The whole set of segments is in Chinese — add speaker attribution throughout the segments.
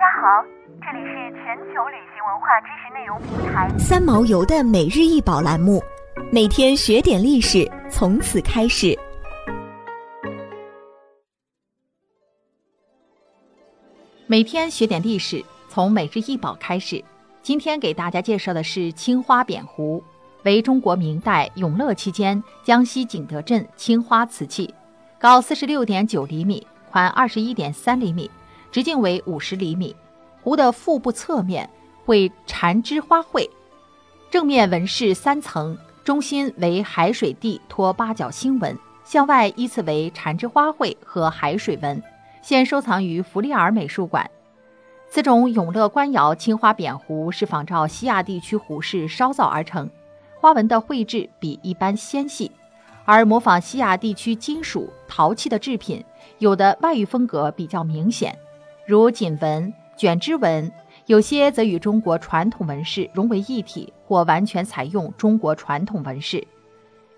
Speaker 1: 大家好，这里是全球旅行文化知识内容平台
Speaker 2: 三毛游的每日一宝栏目，每天学点历史，从此开始。
Speaker 3: 每天学点历史，从每日一宝开始。今天给大家介绍的是青花扁壶，为中国明代永乐期间江西景德镇青花瓷器，高四十六点九厘米，宽二十一点三厘米。直径为五十厘米，壶的腹部侧面为缠枝花卉，正面纹饰三层，中心为海水地托八角星纹，向外依次为缠枝花卉和海水纹，现收藏于弗利尔美术馆。此种永乐官窑青花扁壶是仿照西亚地区壶式烧造而成，花纹的绘制比一般纤细，而模仿西亚地区金属、陶器的制品，有的外语风格比较明显。如锦纹、卷枝纹，有些则与中国传统纹饰融为一体，或完全采用中国传统纹饰。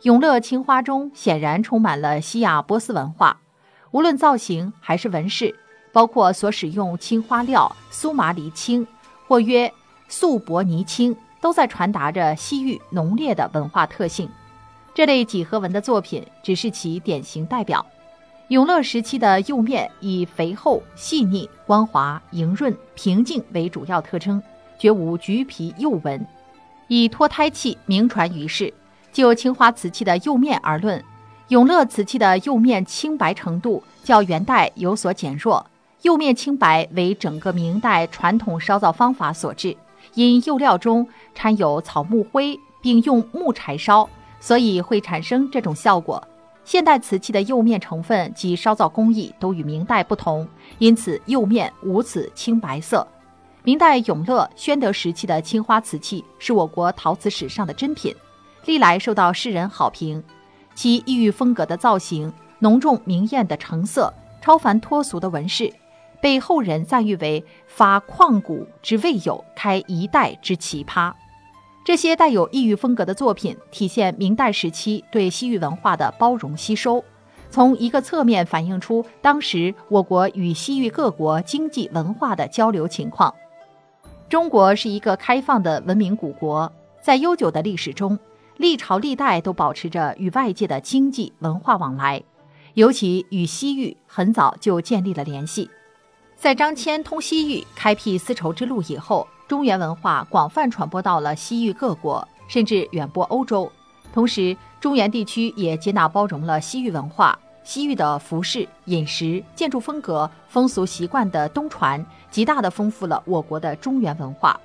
Speaker 3: 永乐青花中显然充满了西亚波斯文化，无论造型还是纹饰，包括所使用青花料苏麻离青，或曰素柏泥青，都在传达着西域浓烈的文化特性。这类几何纹的作品只是其典型代表。永乐时期的釉面以肥厚、细腻、光滑、莹润、平静为主要特征，绝无橘皮釉纹，以脱胎器名传于世。就青花瓷器的釉面而论，永乐瓷器的釉面清白程度较元代有所减弱。釉面清白为整个明代传统烧造方法所致，因釉料中掺有草木灰，并用木柴烧，所以会产生这种效果。现代瓷器的釉面成分及烧造工艺都与明代不同，因此釉面无此青白色。明代永乐、宣德时期的青花瓷器是我国陶瓷史上的珍品，历来受到世人好评。其异域风格的造型、浓重明艳的成色、超凡脱俗的纹饰，被后人赞誉为发旷古之未有，开一代之奇葩。这些带有异域风格的作品，体现明代时期对西域文化的包容吸收，从一个侧面反映出当时我国与西域各国经济文化的交流情况。中国是一个开放的文明古国，在悠久的历史中，历朝历代都保持着与外界的经济文化往来，尤其与西域很早就建立了联系。在张骞通西域、开辟丝绸之路以后。中原文化广泛传播到了西域各国，甚至远播欧洲。同时，中原地区也接纳包容了西域文化，西域的服饰、饮食、建筑风格、风俗习惯的东传，极大地丰富了我国的中原文化。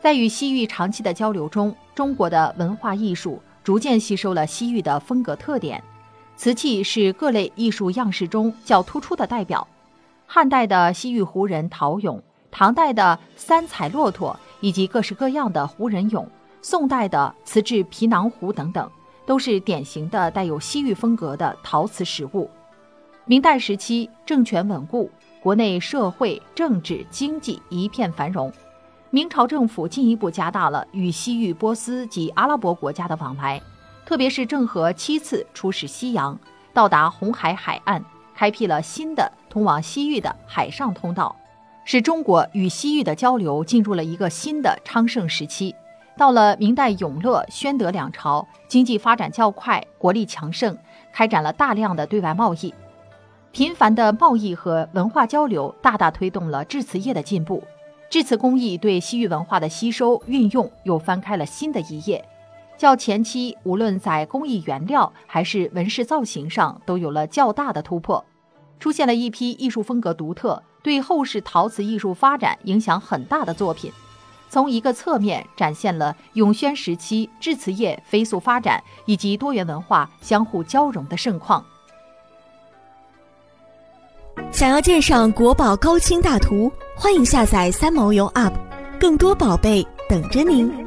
Speaker 3: 在与西域长期的交流中，中国的文化艺术逐渐吸收了西域的风格特点。瓷器是各类艺术样式中较突出的代表。汉代的西域胡人陶俑。唐代的三彩骆驼以及各式各样的胡人俑，宋代的瓷质皮囊壶等等，都是典型的带有西域风格的陶瓷实物。明代时期政权稳固，国内社会、政治、经济一片繁荣。明朝政府进一步加大了与西域、波斯及阿拉伯国家的往来，特别是郑和七次出使西洋，到达红海海岸，开辟了新的通往西域的海上通道。使中国与西域的交流进入了一个新的昌盛时期。到了明代永乐、宣德两朝，经济发展较快，国力强盛，开展了大量的对外贸易。频繁的贸易和文化交流，大大推动了制瓷业的进步。制瓷工艺对西域文化的吸收运用，又翻开了新的一页。较前期，无论在工艺原料还是纹饰造型上，都有了较大的突破，出现了一批艺术风格独特。对后世陶瓷艺术发展影响很大的作品，从一个侧面展现了永宣时期制瓷业飞速发展以及多元文化相互交融的盛况。
Speaker 2: 想要鉴赏国宝高清大图，欢迎下载三毛游 App，更多宝贝等着您。